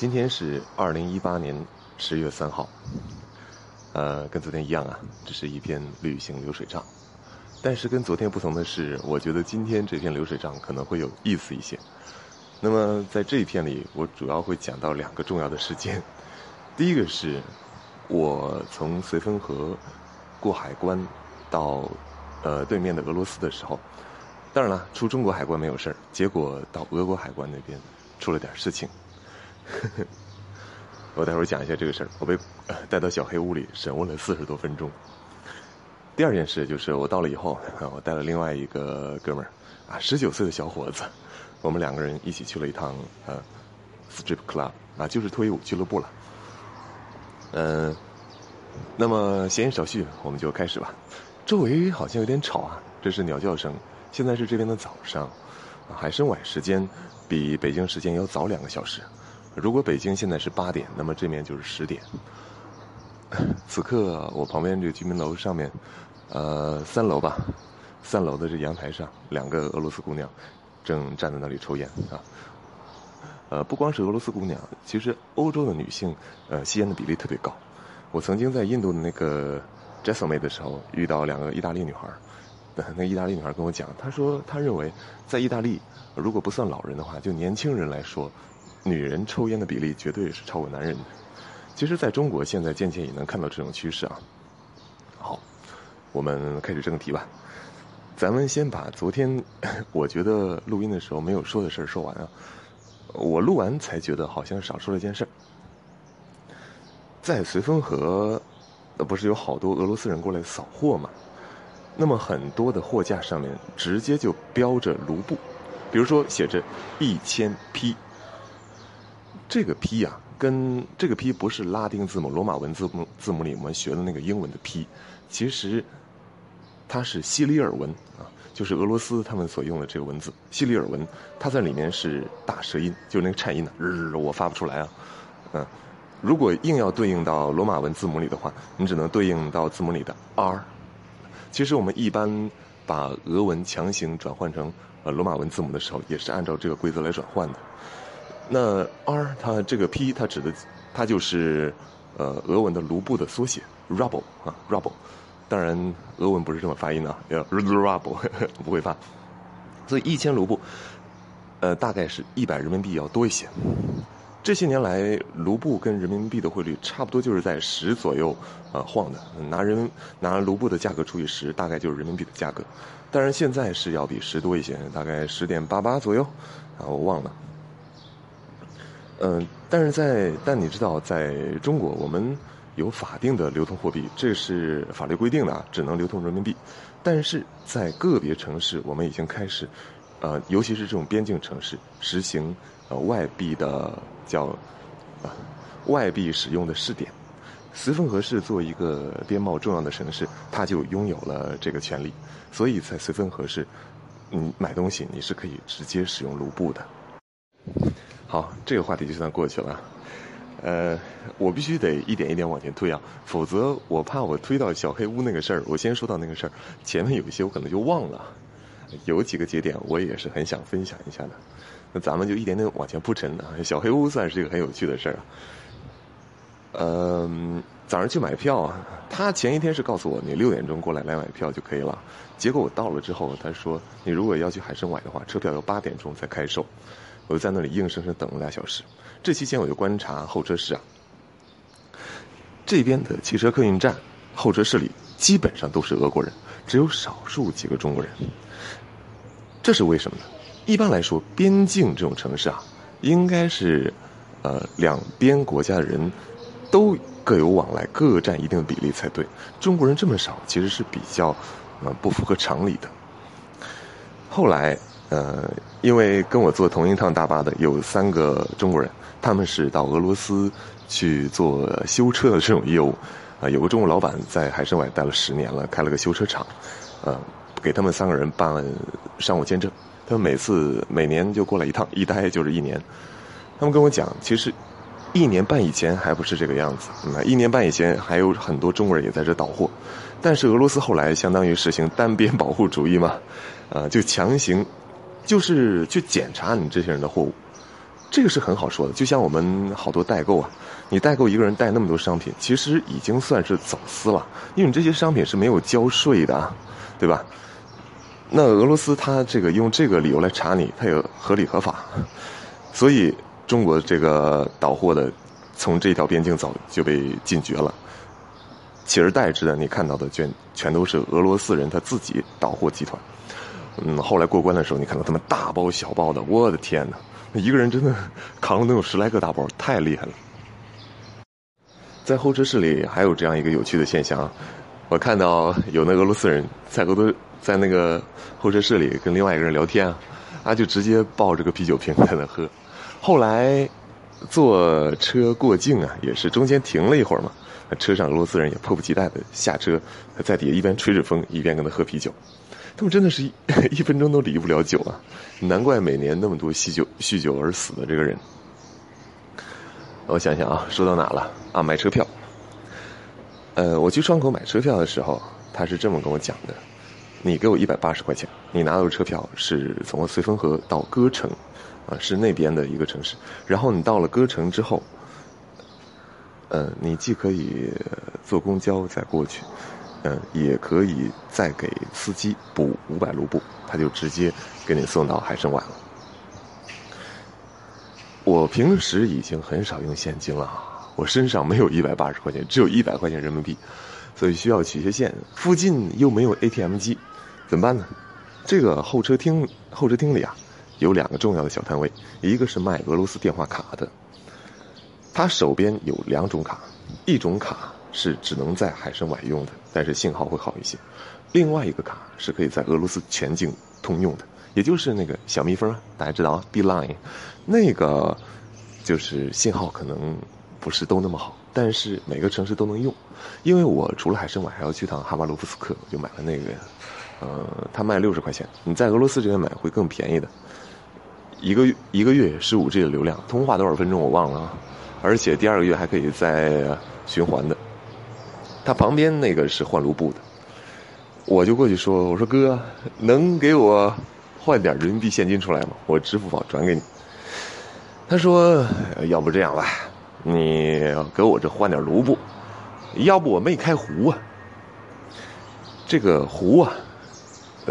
今天是二零一八年十月三号，呃，跟昨天一样啊，这是一篇旅行流水账。但是跟昨天不同的是，我觉得今天这篇流水账可能会有意思一些。那么在这一篇里，我主要会讲到两个重要的事件。第一个是，我从绥芬河过海关到呃对面的俄罗斯的时候，当然了，出中国海关没有事儿，结果到俄国海关那边出了点事情。我待会儿讲一下这个事儿。我被带到小黑屋里审问了四十多分钟。第二件事就是我到了以后，我带了另外一个哥们儿，啊，十九岁的小伙子，我们两个人一起去了一趟呃，strip club，啊，就是脱衣舞俱乐部了。嗯，那么闲言少叙，我们就开始吧。周围好像有点吵啊，这是鸟叫声。现在是这边的早上，海参崴时间比北京时间要早两个小时。如果北京现在是八点，那么这面就是十点。此刻我旁边这居民楼上面，呃，三楼吧，三楼的这阳台上，两个俄罗斯姑娘正站在那里抽烟啊。呃，不光是俄罗斯姑娘，其实欧洲的女性，呃，吸烟的比例特别高。我曾经在印度的那个 j e s s m e 的时候，遇到两个意大利女孩 那意大利女孩跟我讲，她说她认为在意大利，如果不算老人的话，就年轻人来说。女人抽烟的比例绝对是超过男人的。其实，在中国现在渐渐也能看到这种趋势啊。好，我们开始正题吧。咱们先把昨天 我觉得录音的时候没有说的事儿说完啊。我录完才觉得好像少说了一件事儿。在绥芬河，不是有好多俄罗斯人过来扫货吗？那么很多的货架上面直接就标着卢布，比如说写着一千批。这个 P 呀，跟这个 P 不是拉丁字母、罗马文字母字母里我们学的那个英文的 P，其实它是西里尔文啊，就是俄罗斯他们所用的这个文字西里尔文，它在里面是大舌音，就是那个颤音的，日我发不出来啊，嗯，如果硬要对应到罗马文字母里的话，你只能对应到字母里的 R。其实我们一般把俄文强行转换成呃罗马文字母的时候，也是按照这个规则来转换的。那 R 它这个 P 它指的，它就是呃俄文的卢布的缩写 Rubble 啊 Rubble，当然俄文不是这么发音的，啊 ruble 不会发，所以一千卢布，呃大概是一百人民币要多一些。这些年来，卢布跟人民币的汇率差不多就是在十左右啊晃的，拿人拿卢布的价格除以十，大概就是人民币的价格。当然现在是要比十多一些，大概十点八八左右，啊我忘了。嗯，但是在但你知道，在中国我们有法定的流通货币，这是法律规定的啊，只能流通人民币。但是在个别城市，我们已经开始，呃，尤其是这种边境城市，实行呃外币的叫啊外币使用的试点。绥芬河市作为一个边贸重要的城市，它就拥有了这个权利，所以在绥芬河市，你买东西你是可以直接使用卢布的。好，这个话题就算过去了。呃，我必须得一点一点往前推啊，否则我怕我推到小黑屋那个事儿。我先说到那个事儿，前面有一些我可能就忘了，有几个节点我也是很想分享一下的。那咱们就一点点往前铺陈啊。小黑屋算是一个很有趣的事儿啊。嗯，早上去买票啊，他前一天是告诉我你六点钟过来来买票就可以了。结果我到了之后，他说你如果要去海参崴的话，车票要八点钟才开售。我就在那里硬生生等了俩小时。这期间我就观察候车室啊，这边的汽车客运站候车室里基本上都是俄国人，只有少数几个中国人。这是为什么呢？一般来说，边境这种城市啊，应该是呃两边国家的人都各有往来，各占一定的比例才对。中国人这么少，其实是比较呃不符合常理的。后来。呃，因为跟我坐同一趟大巴的有三个中国人，他们是到俄罗斯去做修车的这种业务，啊，有个中国老板在海参崴待了十年了，开了个修车厂，呃，给他们三个人办商务签证，他们每次每年就过来一趟，一待就是一年。他们跟我讲，其实一年半以前还不是这个样子，那一年半以前还有很多中国人也在这倒货，但是俄罗斯后来相当于实行单边保护主义嘛，呃，就强行。就是去检查你这些人的货物，这个是很好说的。就像我们好多代购啊，你代购一个人带那么多商品，其实已经算是走私了，因为你这些商品是没有交税的，啊，对吧？那俄罗斯他这个用这个理由来查你，他也合理合法，所以中国这个倒货的从这条边境走就被禁绝了，取而代之的你看到的全全都是俄罗斯人他自己倒货集团。嗯，后来过关的时候，你看到他们大包小包的，我的天哪！一个人真的扛了能有十来个大包，太厉害了。在候车室里还有这样一个有趣的现象，我看到有那俄罗斯人在俄多在那个候车室里跟另外一个人聊天啊，他就直接抱着个啤酒瓶在那喝。后来坐车过境啊，也是中间停了一会儿嘛，车上俄罗斯人也迫不及待的下车，在底下一边吹着风一边跟他喝啤酒。他们真的是一 一分钟都离不了酒啊！难怪每年那么多酗酒酗酒而死的这个人。我想想啊，说到哪了啊？买车票。呃，我去窗口买车票的时候，他是这么跟我讲的：你给我一百八十块钱，你拿到车票是从绥芬河到歌城，啊，是那边的一个城市。然后你到了歌城之后，呃，你既可以坐公交再过去。嗯，也可以再给司机补五百卢布，他就直接给你送到海参崴了。我平时已经很少用现金了，我身上没有一百八十块钱，只有一百块钱人民币，所以需要取些现。附近又没有 ATM 机，怎么办呢？这个候车厅候车厅里啊，有两个重要的小摊位，一个是卖俄罗斯电话卡的，他手边有两种卡，一种卡。是只能在海参崴用的，但是信号会好一些。另外一个卡是可以在俄罗斯全境通用的，也就是那个小蜜蜂，大家知道啊，Beeline，那个就是信号可能不是都那么好，但是每个城市都能用。因为我除了海参崴还要去趟哈巴罗夫斯克，我就买了那个，呃，他卖六十块钱，你在俄罗斯这边买会更便宜的。一个一个月十五 G 的流量，通话多少分钟我忘了啊，而且第二个月还可以再循环的。他旁边那个是换卢布的，我就过去说：“我说哥，能给我换点人民币现金出来吗？我支付宝转给你。”他说：“要不这样吧，你给我这换点卢布，要不我没开壶啊。这个壶啊，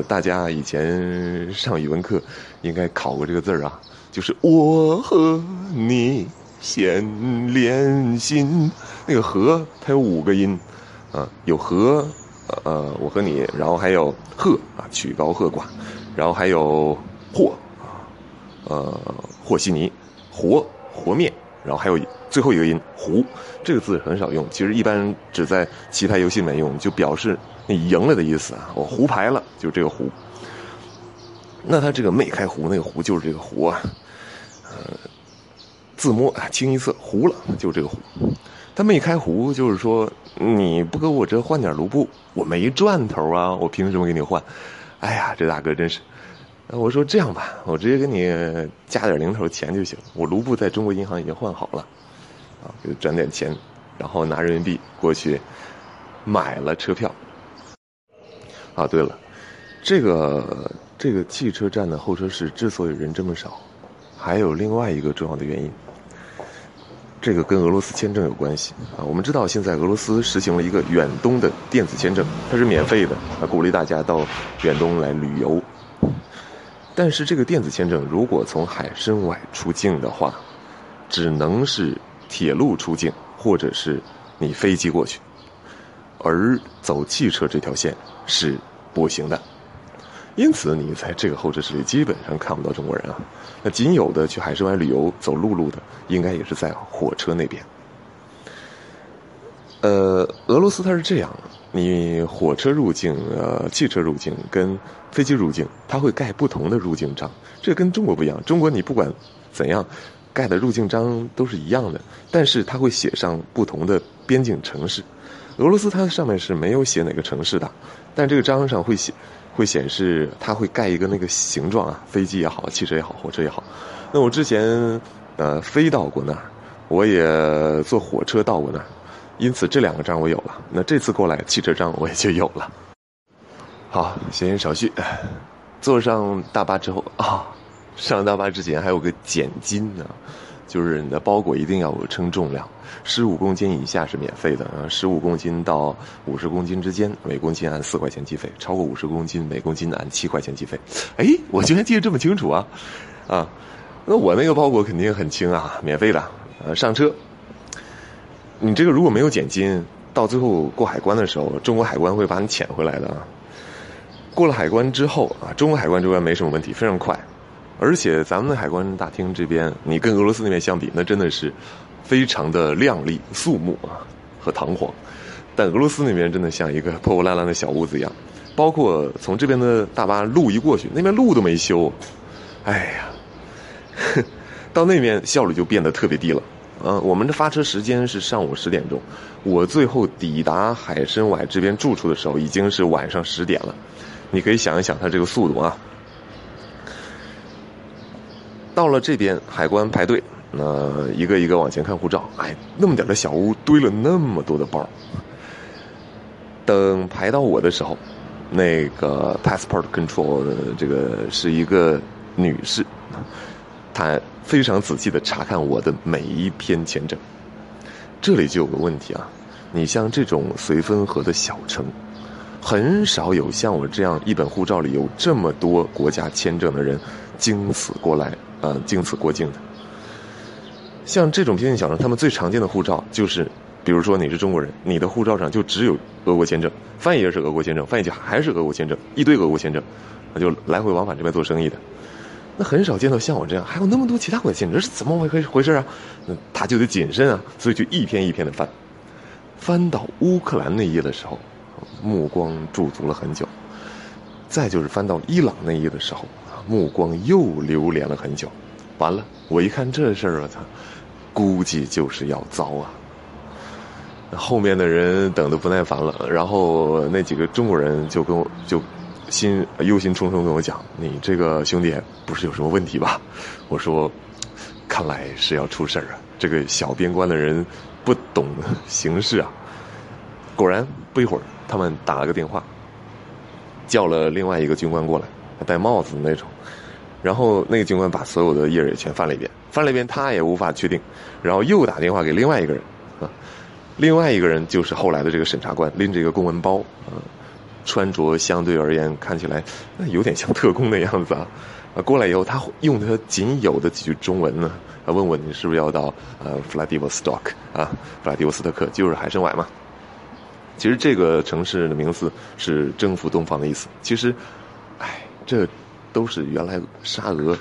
大家以前上语文课应该考过这个字儿啊，就是我和你先连心，那个和它有五个音。”啊，有和，呃，我和你，然后还有和啊，曲高和寡，然后还有和啊，呃，和稀泥，和和面，然后还有最后一个音胡，这个字很少用，其实一般只在棋牌游戏里面用，就表示你赢了的意思啊，我胡牌了，就这个胡。那他这个没开胡，那个胡就是这个胡啊，呃，自摸，清一色胡了，就是这个胡。他没开胡，就是说你不给我这换点卢布，我没赚头啊！我凭什么给你换？哎呀，这大哥真是！我说这样吧，我直接给你加点零头钱就行。我卢布在中国银行已经换好了，啊，给转点钱，然后拿人民币过去买了车票。啊，对了，这个这个汽车站的候车室之所以人这么少，还有另外一个重要的原因。这个跟俄罗斯签证有关系啊！我们知道现在俄罗斯实行了一个远东的电子签证，它是免费的啊，鼓励大家到远东来旅游。但是这个电子签证如果从海参崴出境的话，只能是铁路出境，或者是你飞机过去，而走汽车这条线是不行的。因此，你在这个候车室里基本上看不到中国人啊。那仅有的去海参崴旅游走陆路的，应该也是在火车那边。呃，俄罗斯它是这样，你火车入境、呃汽车入境跟飞机入境，它会盖不同的入境章。这跟中国不一样，中国你不管怎样盖的入境章都是一样的，但是它会写上不同的边境城市。俄罗斯它上面是没有写哪个城市的，但这个章上会写。会显示，它会盖一个那个形状啊，飞机也好，汽车也好，火车也好。那我之前呃飞到过那儿，我也坐火车到过那儿，因此这两个章我有了。那这次过来汽车章我也就有了。好，闲言少叙，坐上大巴之后啊，上大巴之前还有个减金呢，就是你的包裹一定要称重量，十五公斤以下是免费的啊，十五公斤到五十公斤之间，每公斤按四块钱计费；超过五十公斤，每公斤按七块钱计费。哎，我居然记得这么清楚啊！啊，那我那个包裹肯定很轻啊，免费的。呃，上车，你这个如果没有减金，到最后过海关的时候，中国海关会把你遣回来的。过了海关之后啊，中国海关这边没什么问题，非常快。而且咱们的海关大厅这边，你跟俄罗斯那边相比，那真的是非常的亮丽肃穆啊和堂皇。但俄罗斯那边真的像一个破破烂烂的小屋子一样，包括从这边的大巴路一过去，那边路都没修。哎呀，到那边效率就变得特别低了。嗯，我们的发车时间是上午十点钟，我最后抵达海参崴这边住处的时候已经是晚上十点了。你可以想一想，它这个速度啊。到了这边海关排队，那一个一个往前看护照。哎，那么点的小屋堆了那么多的包。等排到我的时候，那个 passport control 的这个是一个女士，她非常仔细的查看我的每一篇签证。这里就有个问题啊，你像这种绥芬河的小城，很少有像我这样一本护照里有这么多国家签证的人经此过来。呃，经此过境的，像这种边境小城，他们最常见的护照就是，比如说你是中国人，你的护照上就只有俄国签证，翻译也是俄国签证，翻译就还是俄国签证，一堆俄国签证，那就来回往返这边做生意的，那很少见到像我这样还有那么多其他国家签证，这是怎么回回事啊？那他就得谨慎啊，所以就一篇一篇的翻，翻到乌克兰那页的时候，目光驻足了很久，再就是翻到伊朗那页的时候。目光又流连了很久，完了，我一看这事儿，我操，估计就是要糟啊！后面的人等的不耐烦了，然后那几个中国人就跟我就心忧心忡忡跟我讲：“你这个兄弟不是有什么问题吧？”我说：“看来是要出事儿啊！这个小边关的人不懂形势啊！”果然，不一会儿，他们打了个电话，叫了另外一个军官过来。戴帽子的那种，然后那个军官把所有的页也全翻了一遍，翻了一遍他也无法确定，然后又打电话给另外一个人，啊，另外一个人就是后来的这个审查官，拎着一个公文包，啊，穿着相对而言看起来有点像特工的样子啊，啊，过来以后他用他仅有的几句中文呢，啊，问问你是不是要到呃弗拉迪沃斯托克啊，弗拉迪沃斯特克就是海参崴嘛，其实这个城市的名字是征服东方的意思，其实，这都是原来沙俄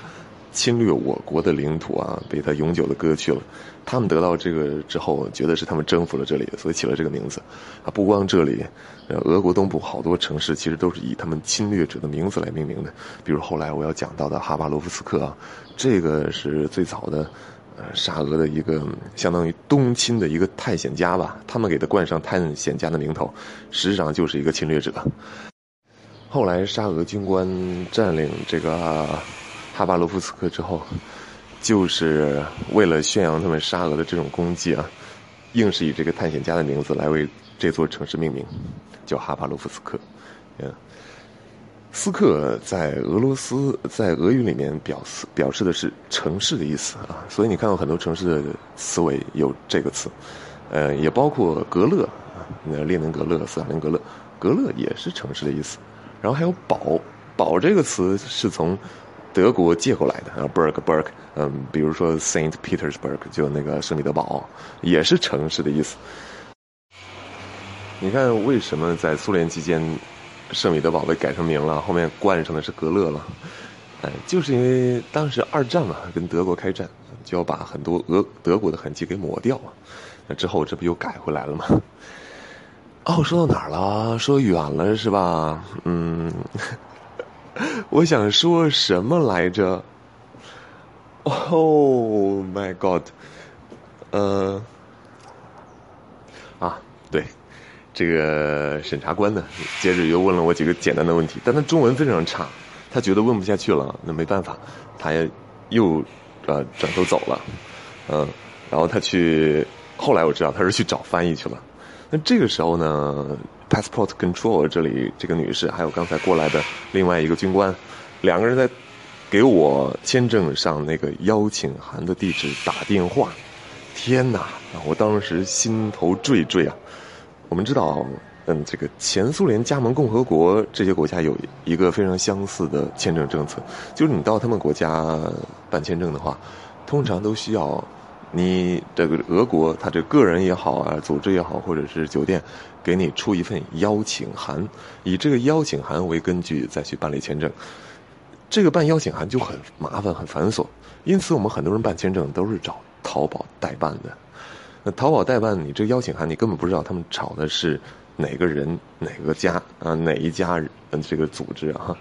侵略我国的领土啊，被他永久的割去了。他们得到这个之后，觉得是他们征服了这里，所以起了这个名字。啊，不光这里，俄国东部好多城市其实都是以他们侵略者的名字来命名的。比如后来我要讲到的哈巴罗夫斯克啊，这个是最早的呃沙俄的一个相当于东侵的一个探险家吧，他们给他冠上探险家的名头，实际上就是一个侵略者。后来沙俄军官占领这个哈巴罗夫斯克之后，就是为了宣扬他们沙俄的这种功绩啊，硬是以这个探险家的名字来为这座城市命名，叫哈巴罗夫斯克。嗯，斯克在俄罗斯在俄语里面表示表示的是城市的意思啊，所以你看到很多城市的词尾有这个词，呃，也包括格勒，列宁格勒、斯大林格勒，格勒也是城市的意思。然后还有“堡”，“堡”这个词是从德国借过来的，然后 “berg”，“berg”，嗯，比如说 “Saint Petersburg”，就那个圣彼得堡，也是城市的意思。你看，为什么在苏联期间，圣彼得堡被改成名了，后面冠上的是格勒了？哎，就是因为当时二战嘛，跟德国开战，就要把很多俄德国的痕迹给抹掉嘛。那之后这不又改回来了吗？哦，说到哪儿了？说远了是吧？嗯，我想说什么来着？Oh my god！呃，啊，对，这个审查官呢，接着又问了我几个简单的问题，但他中文非常差，他觉得问不下去了，那没办法，他又呃转头走了，嗯，然后他去，后来我知道他是去找翻译去了。那这个时候呢，passport control 这里这个女士还有刚才过来的另外一个军官，两个人在给我签证上那个邀请函的地址打电话。天哪！我当时心头惴惴啊。我们知道，嗯，这个前苏联加盟共和国这些国家有一个非常相似的签证政策，就是你到他们国家办签证的话，通常都需要你这个俄国他这个人也好啊，组织也好，或者是酒店给你出一份邀请函，以这个邀请函为根据再去办理签证。这个办邀请函就很麻烦、很繁琐，因此我们很多人办签证都是找淘宝代办的。那淘宝代办，你这个邀请函，你根本不知道他们找的是哪个人、哪个家啊、哪一家这个组织啊，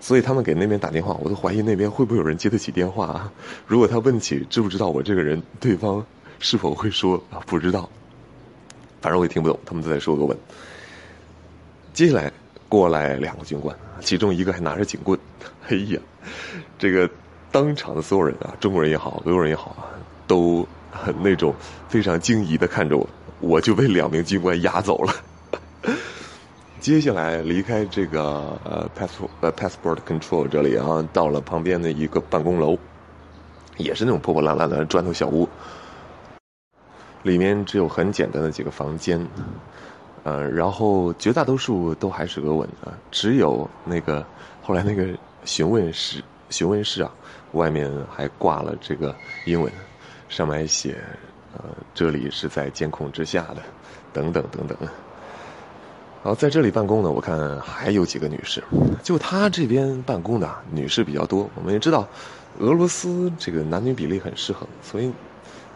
所以他们给那边打电话，我都怀疑那边会不会有人接得起电话啊？如果他问起知不知道我这个人，对方是否会说啊不知道？反正我也听不懂，他们都在说个问。接下来过来两个军官，其中一个还拿着警棍，哎呀，这个当场的所有人啊，中国人也好，俄国人也好啊，都。那种非常惊疑的看着我，我就被两名军官押走了。接下来离开这个呃 passport 呃 passport control 这里啊，到了旁边的一个办公楼，也是那种破破烂烂的砖头小屋，里面只有很简单的几个房间，呃，然后绝大多数都还是俄文啊，只有那个后来那个询问室询问室啊，外面还挂了这个英文。上面还写，呃，这里是在监控之下的，等等等等。好，在这里办公呢，我看还有几个女士，就他这边办公的女士比较多。我们也知道，俄罗斯这个男女比例很失衡，所以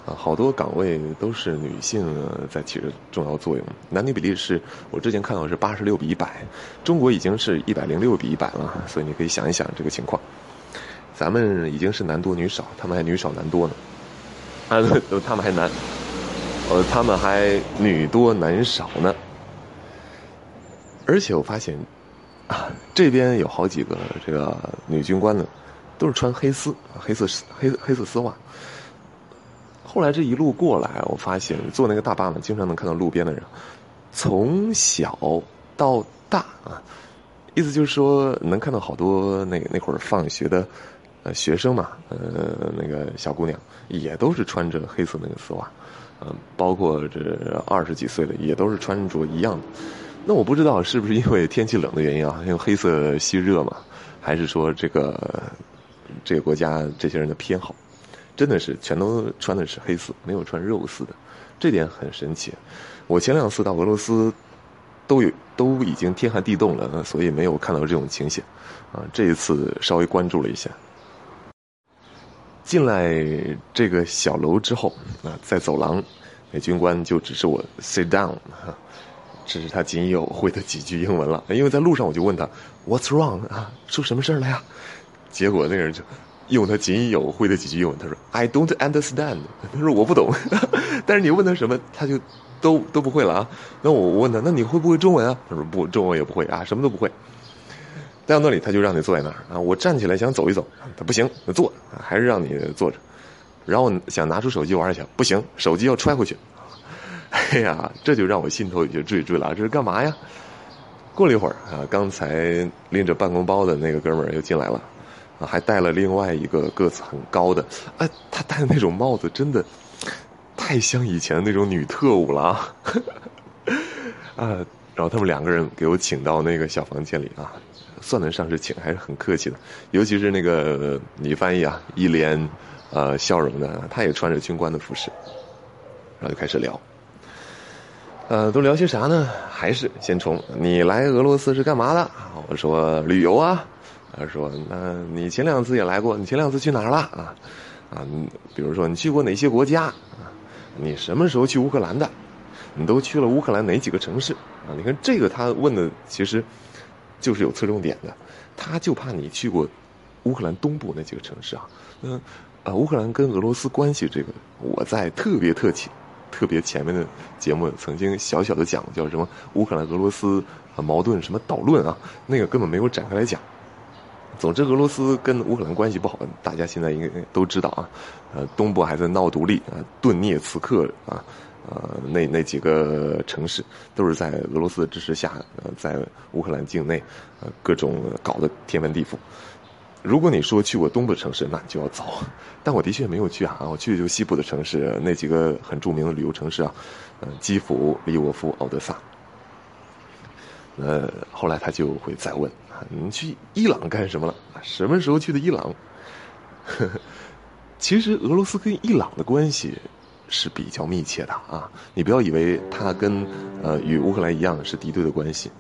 啊，好多岗位都是女性在起着重要作用。男女比例是我之前看到是八十六比一百，中国已经是一百零六比一百了，所以你可以想一想这个情况。咱们已经是男多女少，他们还女少男多呢。啊，他们还男，呃，他们还女多男少呢。而且我发现，啊，这边有好几个这个女军官呢，都是穿黑丝、黑色黑黑色丝袜。后来这一路过来，我发现坐那个大巴嘛，经常能看到路边的人，从小到大啊，意思就是说能看到好多那那会儿放学的。呃，学生嘛，呃，那个小姑娘也都是穿着黑色那个丝袜，嗯，包括这二十几岁的也都是穿着一样的。那我不知道是不是因为天气冷的原因啊，因为黑色吸热嘛，还是说这个这个国家这些人的偏好，真的是全都穿的是黑色，没有穿肉色的，这点很神奇。我前两次到俄罗斯都有都已经天寒地冻了，所以没有看到这种情形，啊，这一次稍微关注了一下。进来这个小楼之后，啊，在走廊，那军官就指示我 sit down，这是他仅有会的几句英文了。因为在路上我就问他 what's wrong 啊，出什么事了呀？结果那个人就用他仅有会的几句英文，他说 I don't understand，他说我不懂。但是你问他什么，他就都都不会了啊。那我问他，那你会不会中文啊？他说不，中文也不会啊，什么都不会。到那里，他就让你坐在那儿啊！我站起来想走一走，他不行，坐，还是让你坐着。然后想拿出手机玩一下，不行，手机要揣回去。哎呀，这就让我心头有些惴惴了。这是干嘛呀？过了一会儿啊，刚才拎着办公包的那个哥们儿又进来了，啊，还带了另外一个个子很高的，哎，他戴的那种帽子真的太像以前那种女特务了啊！啊，然后他们两个人给我请到那个小房间里啊。算得上是请，还是很客气的。尤其是那个女翻译啊，一脸呃笑容的，她也穿着军官的服饰，然后就开始聊。呃，都聊些啥呢？还是先从你来俄罗斯是干嘛的？我说旅游啊。他说那你前两次也来过，你前两次去哪儿了啊？啊，比如说你去过哪些国家？啊，你什么时候去乌克兰的？你都去了乌克兰哪几个城市？啊，你看这个他问的其实。就是有侧重点的，他就怕你去过乌克兰东部那几个城市啊。那，啊，乌克兰跟俄罗斯关系这个，我在特别特起、特别前面的节目曾经小小的讲，叫什么乌克兰俄罗斯矛盾什么导论啊，那个根本没有展开来讲。总之，俄罗斯跟乌克兰关系不好，大家现在应该都知道啊。呃，东部还在闹独立啊，顿涅茨克啊。呃，那那几个城市都是在俄罗斯的支持下，在乌克兰境内，呃，各种搞得天翻地覆。如果你说去过东部城市，那你就要走。但我的确没有去啊，我去的就西部的城市，那几个很著名的旅游城市啊，嗯，基辅、利沃夫、奥德萨。呃，后来他就会再问啊，你去伊朗干什么了？什么时候去的伊朗？其实俄罗斯跟伊朗的关系是比较密切的啊，你不要以为它跟呃与乌克兰一样是敌对的关系。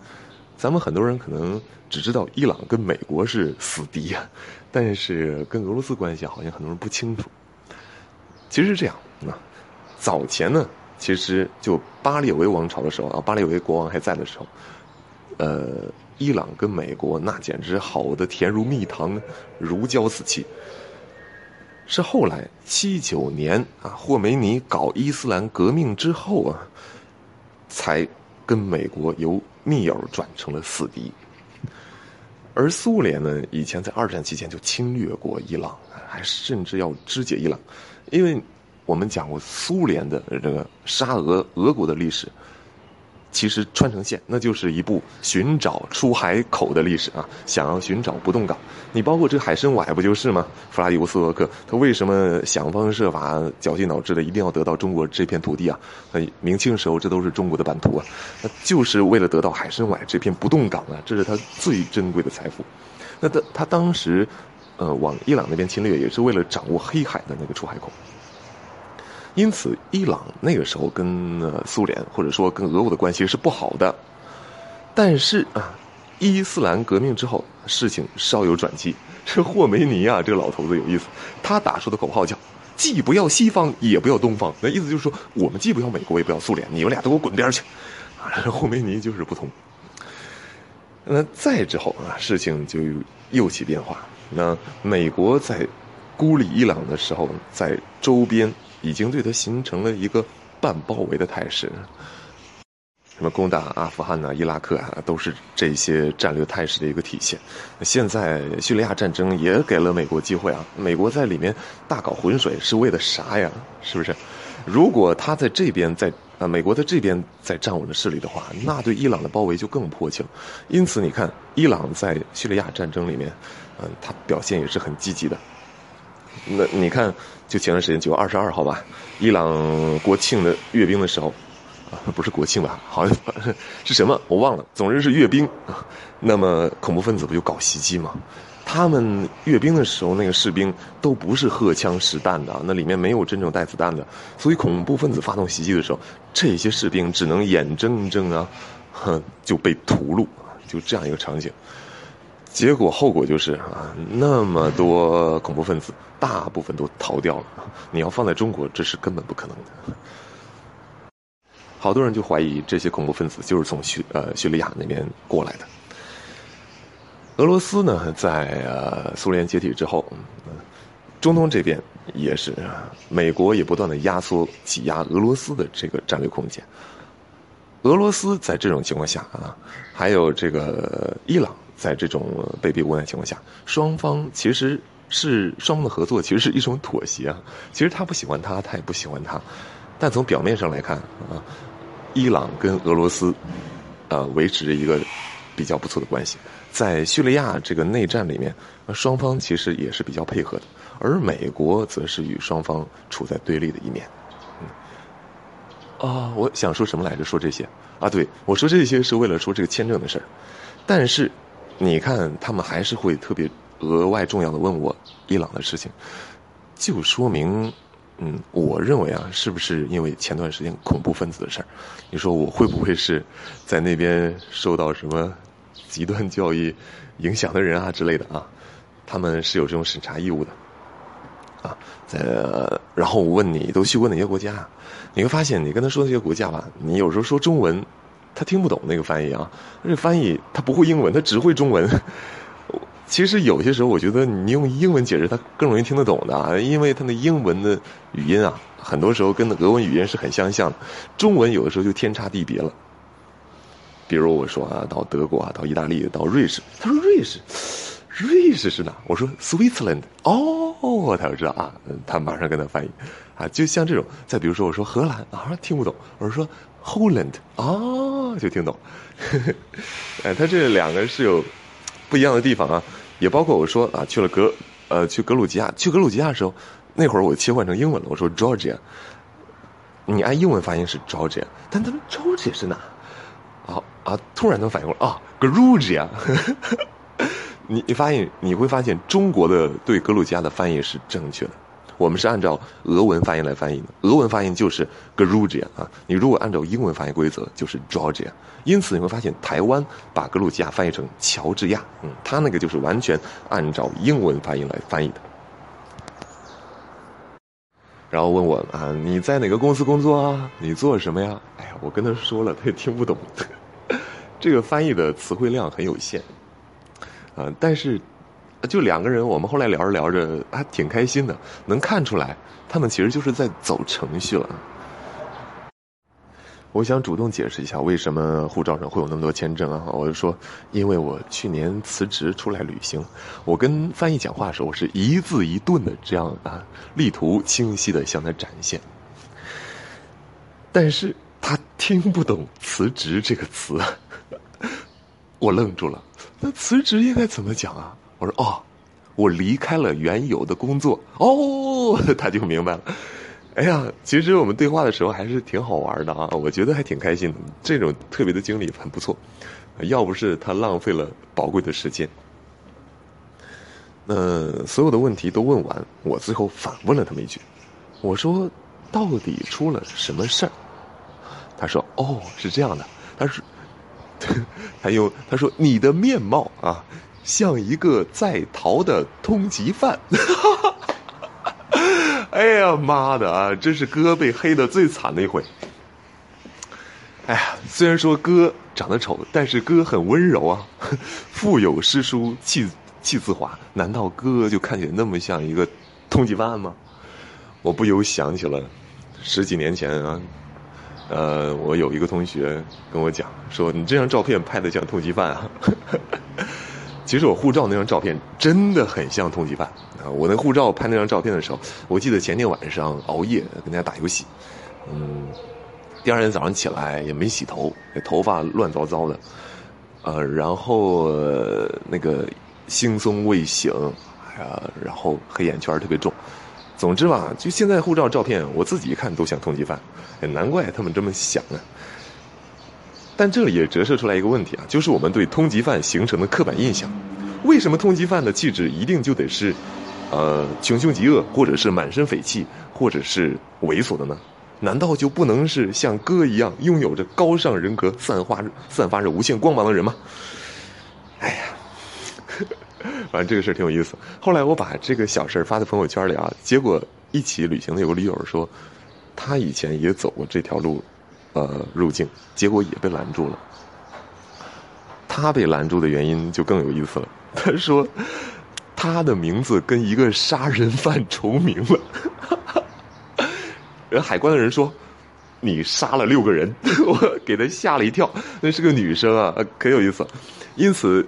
咱们很多人可能只知道伊朗跟美国是死敌啊，但是跟俄罗斯关系好像很多人不清楚。其实是这样啊，早前呢，其实就巴列维王朝的时候啊，巴列维国王还在的时候，呃，伊朗跟美国那简直好的甜如蜜糖，如胶似漆。是后来七九年啊，霍梅尼搞伊斯兰革命之后啊，才跟美国由。密友转成了死敌，而苏联呢，以前在二战期间就侵略过伊朗，还甚至要肢解伊朗，因为我们讲过苏联的这个沙俄俄国的历史。其实穿城线那就是一部寻找出海口的历史啊，想要寻找不动港。你包括这个海参崴不就是吗？弗拉迪乌斯托克他为什么想方设法、绞尽脑汁的一定要得到中国这片土地啊？那明清时候这都是中国的版图啊，那就是为了得到海参崴这片不动港啊，这是他最珍贵的财富。那他他当时，呃，往伊朗那边侵略也是为了掌握黑海的那个出海口。因此，伊朗那个时候跟苏联或者说跟俄国的关系是不好的。但是啊，伊斯兰革命之后，事情稍有转机。这霍梅尼啊，这个老头子有意思，他打出的口号叫“既不要西方，也不要东方”，那意思就是说，我们既不要美国，也不要苏联，你们俩都给我滚边去！啊，霍梅尼就是不同。那再之后啊，事情就又起变化。那美国在孤立伊朗的时候，在周边。已经对他形成了一个半包围的态势，什么攻打阿富汗呐、伊拉克啊，都是这些战略态势的一个体现。现在叙利亚战争也给了美国机会啊，美国在里面大搞浑水是为了啥呀？是不是？如果他在这边在啊，美国在这边在站稳了势力的话，那对伊朗的包围就更迫切。因此，你看伊朗在叙利亚战争里面，嗯，他表现也是很积极的。那你看，就前段时间九月二十二号吧，伊朗国庆的阅兵的时候，啊，不是国庆吧？好像 是什么我忘了。总之是阅兵，那么恐怖分子不就搞袭击吗？他们阅兵的时候，那个士兵都不是荷枪实弹的，那里面没有真正带子弹的，所以恐怖分子发动袭击的时候，这些士兵只能眼睁睁啊，哼，就被屠戮，就这样一个场景。结果后果就是啊，那么多恐怖分子，大部分都逃掉了。你要放在中国，这是根本不可能的。好多人就怀疑这些恐怖分子就是从叙呃叙利亚那边过来的。俄罗斯呢，在呃苏联解体之后，中东这边也是，美国也不断的压缩挤压俄罗斯的这个战略空间。俄罗斯在这种情况下啊，还有这个伊朗。在这种被逼无奈情况下，双方其实是双方的合作，其实是一种妥协啊。其实他不喜欢他，他也不喜欢他，但从表面上来看啊，伊朗跟俄罗斯，呃，维持着一个比较不错的关系。在叙利亚这个内战里面，双方其实也是比较配合的，而美国则是与双方处在对立的一面。嗯啊，我想说什么来着？说这些啊？对，我说这些是为了说这个签证的事儿，但是。你看，他们还是会特别额外重要的问我伊朗的事情，就说明，嗯，我认为啊，是不是因为前段时间恐怖分子的事儿？你说我会不会是在那边受到什么极端教育影响的人啊之类的啊？他们是有这种审查义务的，啊，在然后我问你都去过哪些国家？你会发现，你跟他说那些国家吧，你有时候说中文。他听不懂那个翻译啊，那翻译他不会英文，他只会中文。其实有些时候，我觉得你用英文解释，他更容易听得懂的，因为他的英文的语音啊，很多时候跟俄文语音是很相像的。中文有的时候就天差地别了。比如我说啊，到德国啊，到意大利，到瑞士，他说瑞士，瑞士是哪？我说 Switzerland，哦，他就知道啊，他马上跟他翻译啊，就像这种。再比如说，我说荷兰啊，听不懂，我说。Holland 啊，就听懂。哎，他这两个是有不一样的地方啊。也包括我说啊，去了格呃去格鲁吉亚，去格鲁吉亚的时候，那会儿我切换成英文了，我说 Georgia，你按英文发音是 Georgia，但他们 Georgia 是哪？啊啊！突然都反应过来啊，Georgia。你你发现你会发现中国的对格鲁吉亚的翻译是正确的，我们是按照俄文发音来翻译的，俄文发音就是 Georgia 啊。你如果按照英文发音规则就是 Georgia，因此你会发现台湾把格鲁吉亚翻译成乔治亚，嗯，他那个就是完全按照英文发音来翻译的。然后问我啊，你在哪个公司工作啊？你做什么呀？哎呀，我跟他说了，他也听不懂，这个翻译的词汇量很有限。啊，但是，就两个人，我们后来聊着聊着还挺开心的，能看出来他们其实就是在走程序了。我想主动解释一下为什么护照上会有那么多签证啊？我就说，因为我去年辞职出来旅行，我跟翻译讲话的时候，我是一字一顿的这样啊，力图清晰的向他展现，但是他听不懂“辞职”这个词，我愣住了。那辞职应该怎么讲啊？我说哦，我离开了原有的工作哦，他就明白了。哎呀，其实我们对话的时候还是挺好玩的啊，我觉得还挺开心的，这种特别的经历很不错。要不是他浪费了宝贵的时间，那所有的问题都问完，我最后反问了他们一句：“我说，到底出了什么事儿？”他说：“哦，是这样的。”他说。他又他说：“你的面貌啊，像一个在逃的通缉犯。”哎呀妈的啊！真是哥被黑的最惨的一回。哎呀，虽然说哥长得丑，但是哥很温柔啊，腹有诗书气气自华。难道哥就看起来那么像一个通缉犯吗？我不由想起了十几年前啊。呃，我有一个同学跟我讲说：“你这张照片拍的像通缉犯啊！”其实我护照那张照片真的很像通缉犯啊！我那护照拍那张照片的时候，我记得前天晚上熬夜跟大家打游戏，嗯，第二天早上起来也没洗头，头发乱糟糟的，呃，然后那个惺忪未醒，啊，然后黑眼圈特别重。总之吧，就现在护照照片，我自己一看都像通缉犯，也难怪他们这么想啊。但这里也折射出来一个问题啊，就是我们对通缉犯形成的刻板印象。为什么通缉犯的气质一定就得是，呃，穷凶极恶，或者是满身匪气，或者是猥琐的呢？难道就不能是像哥一样拥有着高尚人格、散发散发着无限光芒的人吗？哎呀。反正这个事儿挺有意思。后来我把这个小事儿发在朋友圈里啊，结果一起旅行的有个驴友说，他以前也走过这条路，呃，入境，结果也被拦住了。他被拦住的原因就更有意思了。他说，他的名字跟一个杀人犯重名了。人 海关的人说，你杀了六个人，我给他吓了一跳。那是个女生啊，可有意思。因此。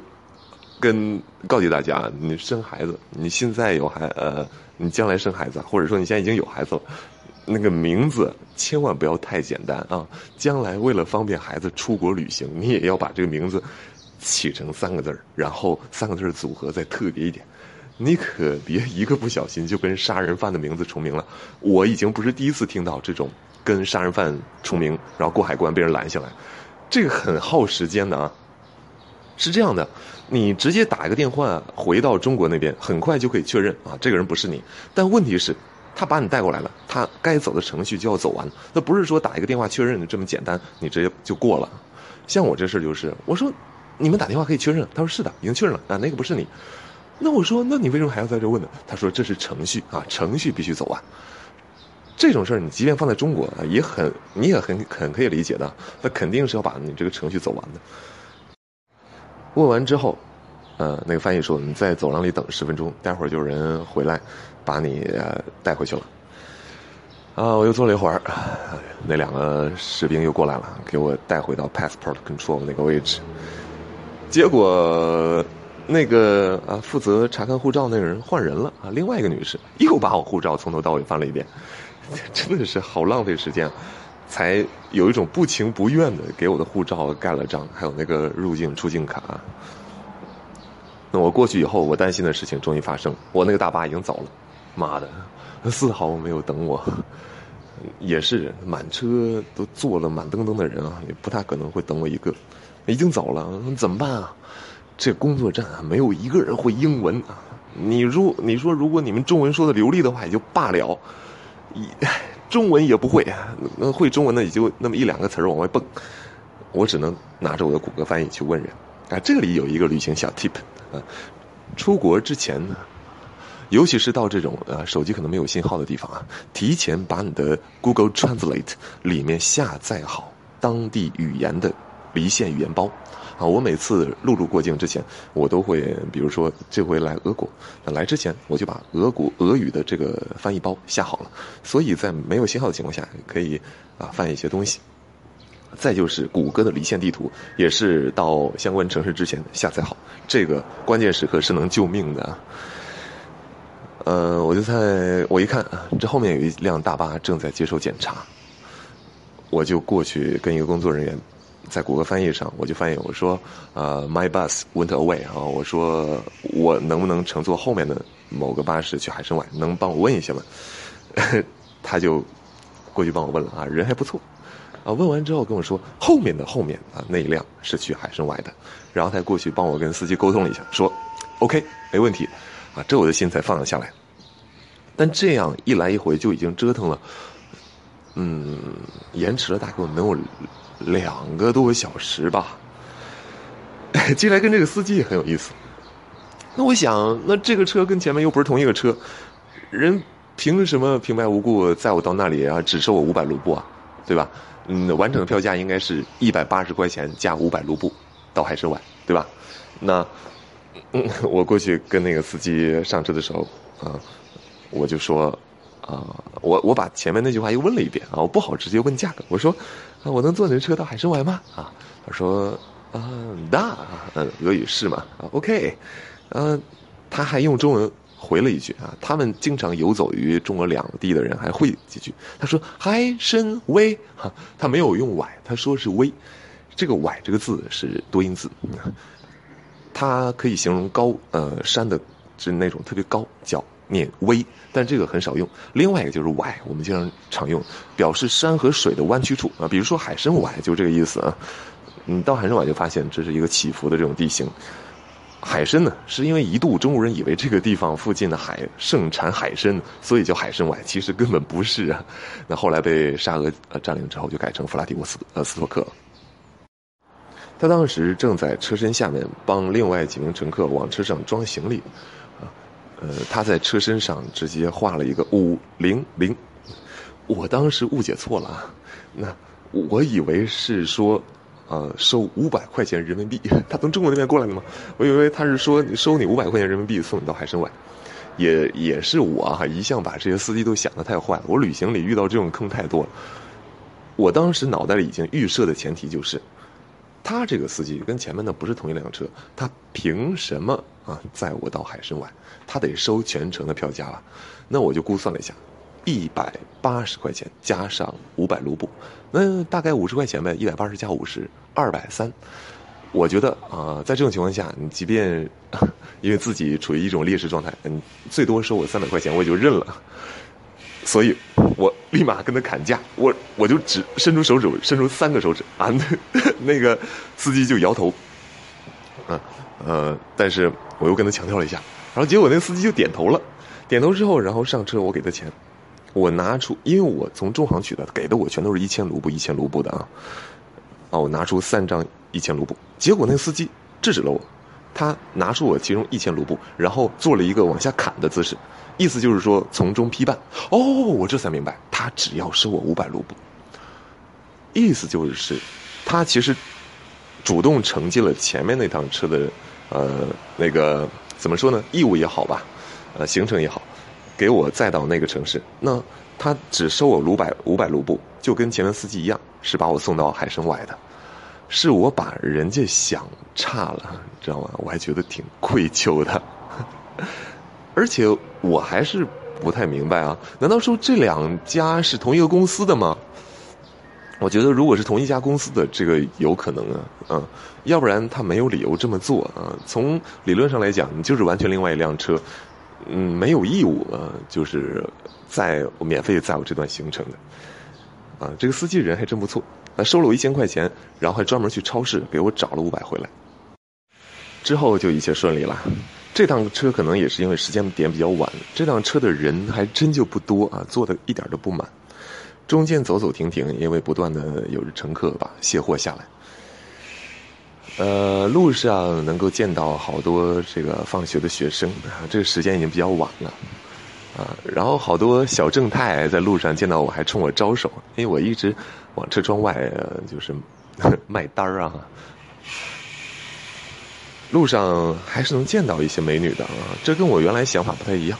跟告诫大家，你生孩子，你现在有孩呃，你将来生孩子，或者说你现在已经有孩子了，那个名字千万不要太简单啊！将来为了方便孩子出国旅行，你也要把这个名字起成三个字儿，然后三个字儿组合再特别一点。你可别一个不小心就跟杀人犯的名字重名了。我已经不是第一次听到这种跟杀人犯重名，然后过海关被人拦下来，这个很耗时间的啊。是这样的。你直接打一个电话回到中国那边，很快就可以确认啊，这个人不是你。但问题是，他把你带过来了，他该走的程序就要走完，那不是说打一个电话确认这么简单，你直接就过了。像我这事就是，我说你们打电话可以确认，他说是的，已经确认了啊，那个不是你。那我说，那你为什么还要在这问呢？他说这是程序啊，程序必须走完。这种事儿你即便放在中国，也很你也很很可以理解的，那肯定是要把你这个程序走完的。问完之后，呃，那个翻译说：“你在走廊里等十分钟，待会儿就有人回来，把你带回去了。”啊，我又坐了一会儿，那两个士兵又过来了，给我带回到 passport control 那个位置。结果，那个啊，负责查看护照那个人换人了啊，另外一个女士又把我护照从头到尾翻了一遍，真的是好浪费时间。才有一种不情不愿的给我的护照盖了章，还有那个入境出境卡。那我过去以后，我担心的事情终于发生，我那个大巴已经走了，妈的，丝毫没有等我。也是满车都坐了满登登的人啊，也不太可能会等我一个，已经走了，怎么办啊？这工作站啊，没有一个人会英文啊。你如你说，如果你们中文说的流利的话，也就罢了，中文也不会，那会中文的也就那么一两个词儿往外蹦。我只能拿着我的谷歌翻译去问人。啊，这里有一个旅行小 tip 啊，出国之前呢。尤其是到这种呃手机可能没有信号的地方啊，提前把你的 Google Translate 里面下载好当地语言的离线语言包啊。我每次陆路过境之前，我都会，比如说这回来俄国，那来之前我就把俄国俄语的这个翻译包下好了，所以在没有信号的情况下可以啊翻一些东西。再就是谷歌的离线地图，也是到相关城市之前下载好，这个关键时刻是能救命的。呃，我就在我一看，这后面有一辆大巴正在接受检查，我就过去跟一个工作人员，在谷歌翻译上，我就翻译我说，呃，My bus went away 啊，我说我能不能乘坐后面的某个巴士去海参崴？能帮我问一下吗？他就过去帮我问了啊，人还不错，啊，问完之后跟我说后面的后面啊那一辆是去海参崴的，然后他过去帮我跟司机沟通了一下，说 OK 没问题。啊，这我的心才放了下来。但这样一来一回就已经折腾了，嗯，延迟了大概能有两个多小时吧。进来跟这个司机也很有意思。那我想，那这个车跟前面又不是同一个车，人凭什么平白无故载我到那里啊？只收我五百卢布啊，对吧？嗯，完整的票价应该是一百八十块钱加五百卢布到海参崴，对吧？那。嗯，我过去跟那个司机上车的时候，啊，我就说，啊，我我把前面那句话又问了一遍啊，我不好直接问价格，我说，我能坐你的车到海参崴吗？啊，他说，啊，那，嗯，俄语是吗？啊，OK，嗯，他还用中文回了一句啊，他们经常游走于中俄两地的人还会几句，他说海参崴，哈，他没有用崴，他说是威，这个崴这个字是多音字。它可以形容高呃山的，是那种特别高，叫念微，但这个很少用。另外一个就是崴，我们经常常用，表示山和水的弯曲处啊，比如说海参崴就这个意思啊。你到海参崴就发现这是一个起伏的这种地形。海参呢，是因为一度中国人以为这个地方附近的海盛产海参，所以叫海参崴，其实根本不是啊。那后来被沙俄呃占领之后，就改成弗拉迪沃斯呃斯托克。他当时正在车身下面帮另外几名乘客往车上装行李，啊，呃，他在车身上直接画了一个五零零，我当时误解错了啊，那我以为是说，呃，收五百块钱人民币，他从中国那边过来的吗？我以为他是说收你五百块钱人民币送你到海参崴，也也是我哈，一向把这些司机都想的太坏了，我旅行里遇到这种坑太多了，我当时脑袋里已经预设的前提就是。他这个司机跟前面的不是同一辆车，他凭什么啊载我到海参崴？他得收全程的票价了。那我就估算了一下，一百八十块钱加上五百卢布，那大概五十块钱呗。一百八十加五十，二百三。我觉得啊，在这种情况下，你即便 因为自己处于一种劣势状态，嗯，最多收我三百块钱，我也就认了。所以，我立马跟他砍价，我我就只伸出手指，伸出三个手指啊，那那个司机就摇头，啊呃，但是我又跟他强调了一下，然后结果那司机就点头了，点头之后，然后上车，我给他钱，我拿出，因为我从中行取的，给的我全都是一千卢布，一千卢布的啊，啊，我拿出三张一千卢布，结果那司机制止了我，他拿出我其中一千卢布，然后做了一个往下砍的姿势。意思就是说从中批办哦，我这才明白，他只要收我五百卢布。意思就是，他其实主动承接了前面那趟车的呃那个怎么说呢？义务也好吧，呃行程也好，给我载到那个城市。那他只收我五百五百卢布，就跟前面司机一样，是把我送到海参崴的。是我把人家想差了，你知道吗？我还觉得挺愧疚的。而且我还是不太明白啊，难道说这两家是同一个公司的吗？我觉得如果是同一家公司的，这个有可能啊，嗯，要不然他没有理由这么做啊。从理论上来讲，你就是完全另外一辆车，嗯，没有义务啊，就是在免费载我这段行程的，啊，这个司机人还真不错，啊，收了我一千块钱，然后还专门去超市给我找了五百回来，之后就一切顺利了。这趟车可能也是因为时间点比较晚，这辆车的人还真就不多啊，坐的一点都不满。中间走走停停，因为不断的有乘客把卸货下来。呃，路上能够见到好多这个放学的学生，这个时间已经比较晚了，啊，然后好多小正太在路上见到我还冲我招手，因为我一直往车窗外就是 卖单儿啊。路上还是能见到一些美女的啊，这跟我原来想法不太一样。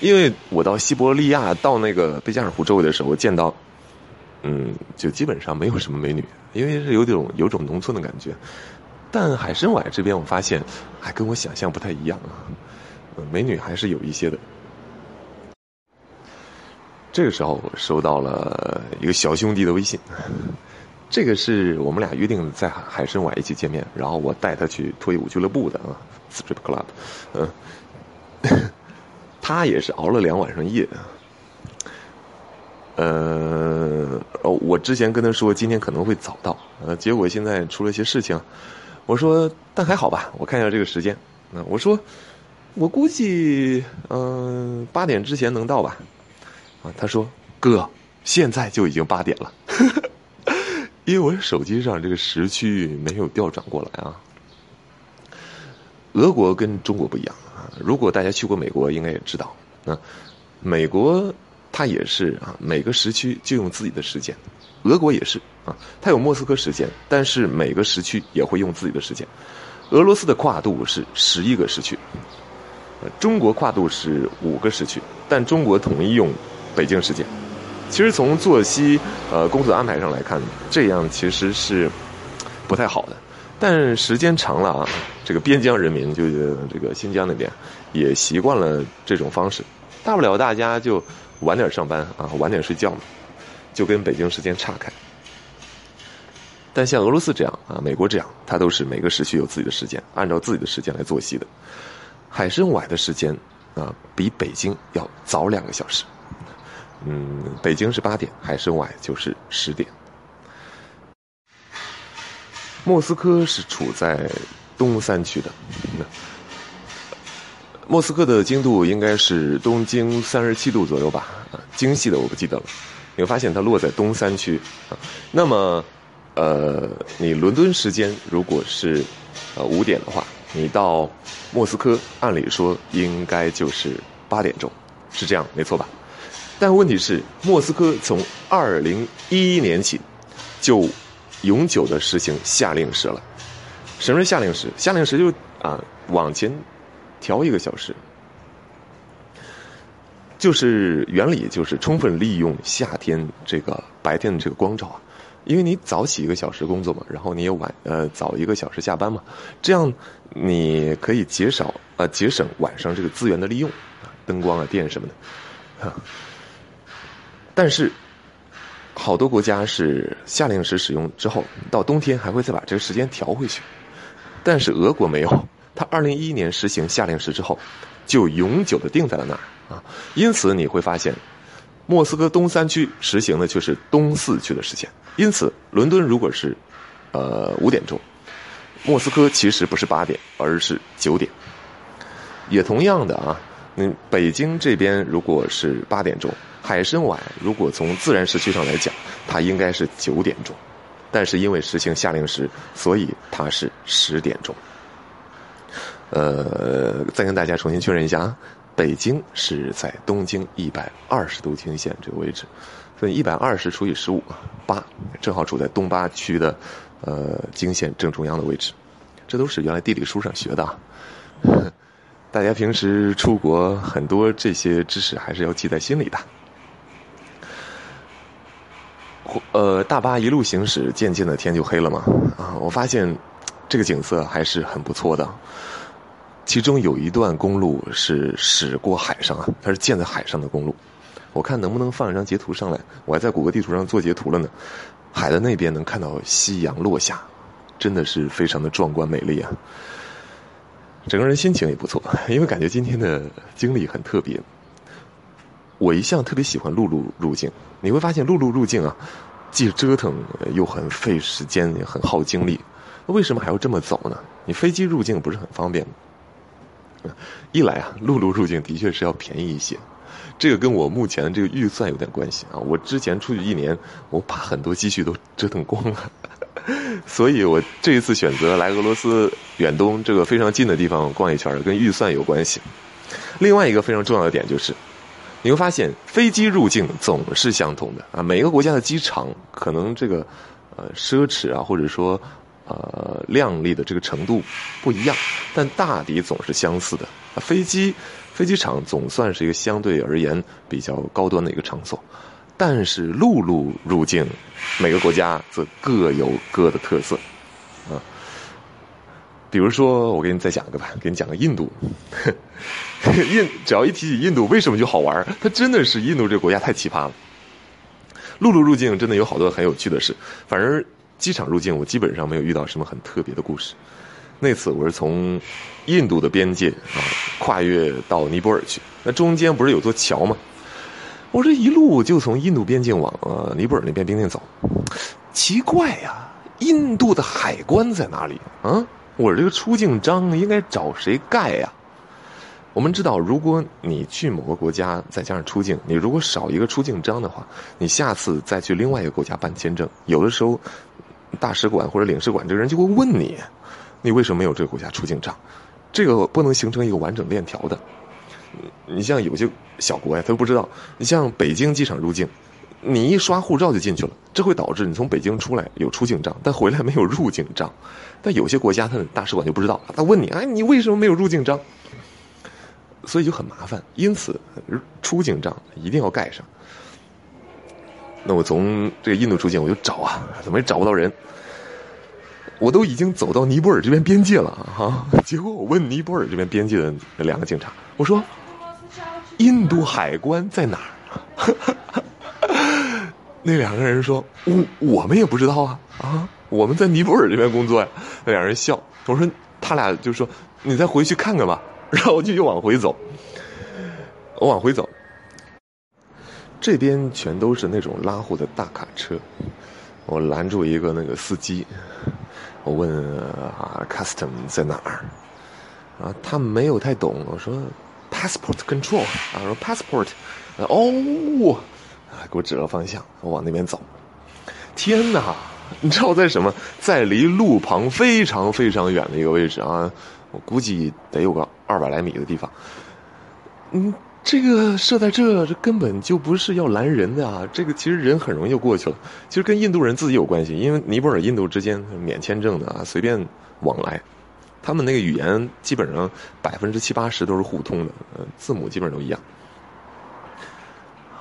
因为我到西伯利亚到那个贝加尔湖周围的时候，我见到，嗯，就基本上没有什么美女，因为是有种有种农村的感觉。但海参崴这边，我发现还跟我想象不太一样啊，美女还是有一些的。这个时候，我收到了一个小兄弟的微信，这个是我们俩约定在海参崴一起见面，然后我带他去脱衣舞俱乐部的啊，Strip Club，嗯。他也是熬了两晚上夜，呃，我之前跟他说今天可能会早到，呃，结果现在出了些事情，我说但还好吧，我看一下这个时间，那我说我估计嗯八点之前能到吧，啊，他说哥现在就已经八点了，因为我手机上这个时区没有调转过来啊，俄国跟中国不一样啊。如果大家去过美国，应该也知道，啊，美国它也是啊，每个时区就用自己的时间，俄国也是啊，它有莫斯科时间，但是每个时区也会用自己的时间。俄罗斯的跨度是十一个时区，中国跨度是五个时区，但中国统一用北京时间。其实从作息呃工作安排上来看，这样其实是不太好的。但时间长了啊，这个边疆人民就这个新疆那边也习惯了这种方式，大不了大家就晚点上班啊，晚点睡觉嘛，就跟北京时间岔开。但像俄罗斯这样啊，美国这样，它都是每个时区有自己的时间，按照自己的时间来作息的。海参崴的时间啊，比北京要早两个小时。嗯，北京是八点，海参崴就是十点。莫斯科是处在东三区的，莫斯科的经度应该是东经三十七度左右吧？啊，精细的我不记得了。你会发现它落在东三区啊。那么，呃，你伦敦时间如果是呃五点的话，你到莫斯科按理说应该就是八点钟，是这样没错吧？但问题是，莫斯科从二零一一年起就。永久的实行夏令时了。什么是夏令时？夏令时就啊往前调一个小时，就是原理就是充分利用夏天这个白天的这个光照啊，因为你早起一个小时工作嘛，然后你也晚呃早一个小时下班嘛，这样你可以减少呃节省晚上这个资源的利用啊灯光啊电什么的，哈，但是。好多国家是夏令时使用之后，到冬天还会再把这个时间调回去，但是俄国没有，它二零一一年实行夏令时之后，就永久的定在了那儿啊。因此你会发现，莫斯科东三区实行的就是东四区的时间。因此，伦敦如果是呃五点钟，莫斯科其实不是八点，而是九点。也同样的啊，嗯，北京这边如果是八点钟。海参崴如果从自然时区上来讲，它应该是九点钟，但是因为实行夏令时，所以它是十点钟。呃，再跟大家重新确认一下啊，北京是在东经一百二十度经线这个位置，所以一百二十除以十五，八，正好处在东八区的呃经线正中央的位置。这都是原来地理书上学的，啊。大家平时出国很多这些知识还是要记在心里的。呃，大巴一路行驶，渐渐的天就黑了嘛。啊，我发现这个景色还是很不错的。其中有一段公路是驶过海上啊，它是建在海上的公路。我看能不能放一张截图上来。我还在谷歌地图上做截图了呢。海的那边能看到夕阳落下，真的是非常的壮观美丽啊！整个人心情也不错，因为感觉今天的经历很特别。我一向特别喜欢陆路入境，你会发现陆路入境啊，既折腾又很费时间，也很耗精力。那为什么还要这么走呢？你飞机入境不是很方便吗？一来啊，陆路入境的确是要便宜一些，这个跟我目前的这个预算有点关系啊。我之前出去一年，我把很多积蓄都折腾光了。所以我这一次选择来俄罗斯远东这个非常近的地方逛一圈，跟预算有关系。另外一个非常重要的点就是，你会发现飞机入境总是相同的啊，每个国家的机场可能这个呃奢侈啊，或者说呃靓丽的这个程度不一样，但大抵总是相似的。飞机飞机场总算是一个相对而言比较高端的一个场所。但是陆路入境，每个国家则各有各的特色，比如说我给你再讲一个吧，给你讲个印度，印只要一提起印度，为什么就好玩？它真的是印度这个国家太奇葩了。陆路入境真的有好多很有趣的事，反正机场入境我基本上没有遇到什么很特别的故事。那次我是从印度的边界啊跨越到尼泊尔去，那中间不是有座桥吗？我这一路就从印度边境往呃尼泊尔那边边境走，奇怪呀，印度的海关在哪里啊？我这个出境章应该找谁盖呀？我们知道，如果你去某个国家再加上出境，你如果少一个出境章的话，你下次再去另外一个国家办签证，有的时候大使馆或者领事馆这个人就会问你，你为什么没有这个国家出境章？这个不能形成一个完整链条的。你像有些小国呀，他都不知道。你像北京机场入境，你一刷护照就进去了，这会导致你从北京出来有出境章，但回来没有入境章。但有些国家，他的大使馆就不知道，他问你：哎，你为什么没有入境章？所以就很麻烦。因此，出境章一定要盖上。那我从这个印度出境，我就找啊，怎么也找不到人。我都已经走到尼泊尔这边边界了啊！结果我问尼泊尔这边边界的两个警察，我说：“印度海关在哪儿？”那两个人说：“我我们也不知道啊啊！我们在尼泊尔这边工作呀。”那两人笑。我说：“他俩就说你再回去看看吧。”然后我就又往回走。我往回走，这边全都是那种拉货的大卡车。我拦住一个那个司机。我问啊，custom 在哪儿？啊，他没有太懂。我说，passport control 啊，说 passport，哦，给我指了方向，我往那边走。天哪，你知道我在什么？在离路旁非常非常远的一个位置啊，我估计得有个二百来米的地方。嗯。这个设在这，这根本就不是要拦人的啊！这个其实人很容易就过去了。其实跟印度人自己有关系，因为尼泊尔、印度之间免签证的啊，随便往来，他们那个语言基本上百分之七八十都是互通的，呃，字母基本都一样。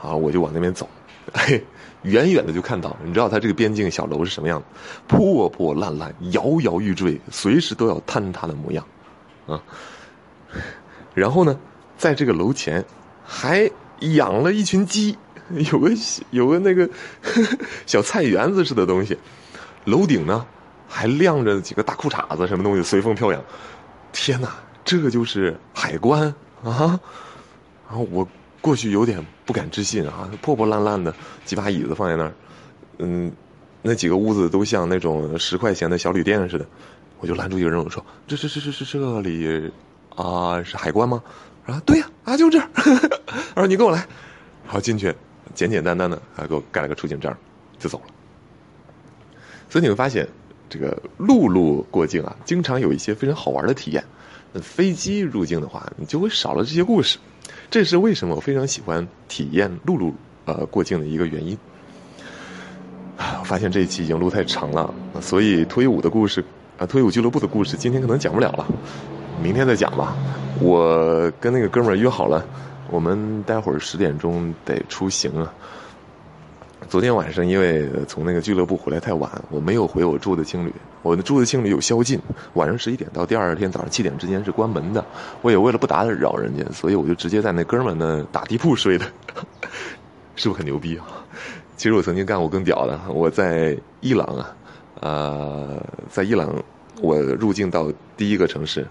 啊，我就往那边走，嘿，远远的就看到，你知道他这个边境小楼是什么样的？破破烂烂、摇摇欲坠，随时都要坍塌的模样，啊！然后呢？在这个楼前，还养了一群鸡，有个有个那个呵呵小菜园子似的东西。楼顶呢，还晾着几个大裤衩子，什么东西随风飘扬。天哪，这就是海关啊！然后我过去有点不敢置信啊，破破烂烂的几把椅子放在那儿，嗯，那几个屋子都像那种十块钱的小旅店似的。我就拦住一个人，我说：“这这这这这这里啊，是海关吗？”啊，对呀，啊，就这儿。他说：“你跟我来。”然后进去，简简单单的，还给我盖了个出境证，就走了。所以你会发现，这个陆路过境啊，经常有一些非常好玩的体验。那飞机入境的话，你就会少了这些故事。这是为什么我非常喜欢体验陆路呃过境的一个原因。啊，我发现这一期已经录太长了，所以脱衣舞的故事啊，脱衣舞俱乐部的故事，今天可能讲不了了。明天再讲吧，我跟那个哥们儿约好了，我们待会儿十点钟得出行啊。昨天晚上因为从那个俱乐部回来太晚，我没有回我住的青旅，我的住的青旅有宵禁，晚上十一点到第二天早上七点之间是关门的。我也为了不打扰人家，所以我就直接在那哥们那打地铺睡的。是不是很牛逼啊？其实我曾经干过更屌的，我在伊朗啊，呃，在伊朗我入境到第一个城市，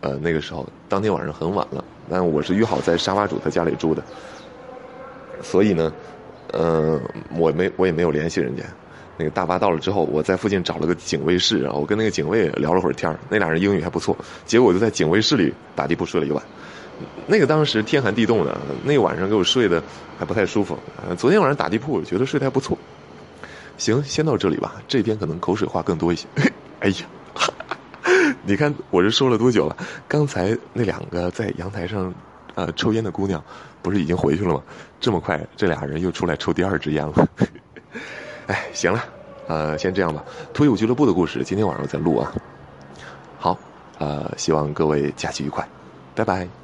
呃，那个时候当天晚上很晚了，但我是约好在沙发主他家里住的，所以呢，嗯，我没我也没有联系人家。那个大巴到了之后，我在附近找了个警卫室，然后我跟那个警卫聊了会儿天那俩人英语还不错，结果我就在警卫室里打地铺睡了一晚。那个当时天寒地冻的，那晚上给我睡得还不太舒服。昨天晚上打地铺，我觉得睡得还不错。行，先到这里吧，这边可能口水话更多一些。哎呀，你看我这说了多久了？刚才那两个在阳台上呃抽烟的姑娘，不是已经回去了吗？这么快，这俩人又出来抽第二支烟了。哎，行了，呃，先这样吧。脱友俱乐部的故事，今天晚上再录啊。好，呃，希望各位假期愉快，拜拜。